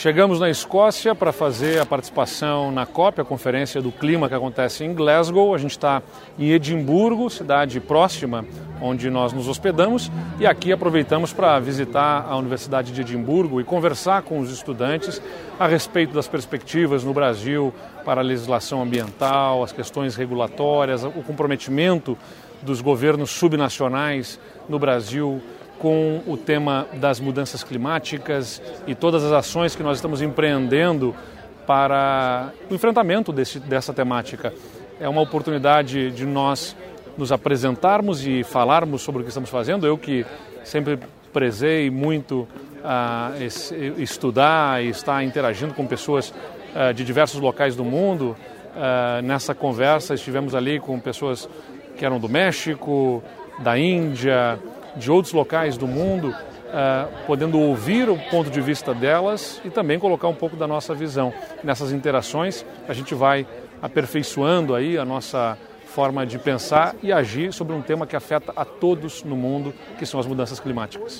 Chegamos na Escócia para fazer a participação na COP, a Conferência do Clima que acontece em Glasgow. A gente está em Edimburgo, cidade próxima onde nós nos hospedamos, e aqui aproveitamos para visitar a Universidade de Edimburgo e conversar com os estudantes a respeito das perspectivas no Brasil para a legislação ambiental, as questões regulatórias, o comprometimento dos governos subnacionais no Brasil com o tema das mudanças climáticas e todas as ações que nós estamos empreendendo para o enfrentamento desse, dessa temática. É uma oportunidade de nós nos apresentarmos e falarmos sobre o que estamos fazendo. Eu que sempre prezei muito a uh, estudar e estar interagindo com pessoas uh, de diversos locais do mundo. Uh, nessa conversa estivemos ali com pessoas que eram do México, da Índia, de outros locais do mundo, uh, podendo ouvir o ponto de vista delas e também colocar um pouco da nossa visão. Nessas interações, a gente vai aperfeiçoando aí a nossa forma de pensar e agir sobre um tema que afeta a todos no mundo, que são as mudanças climáticas.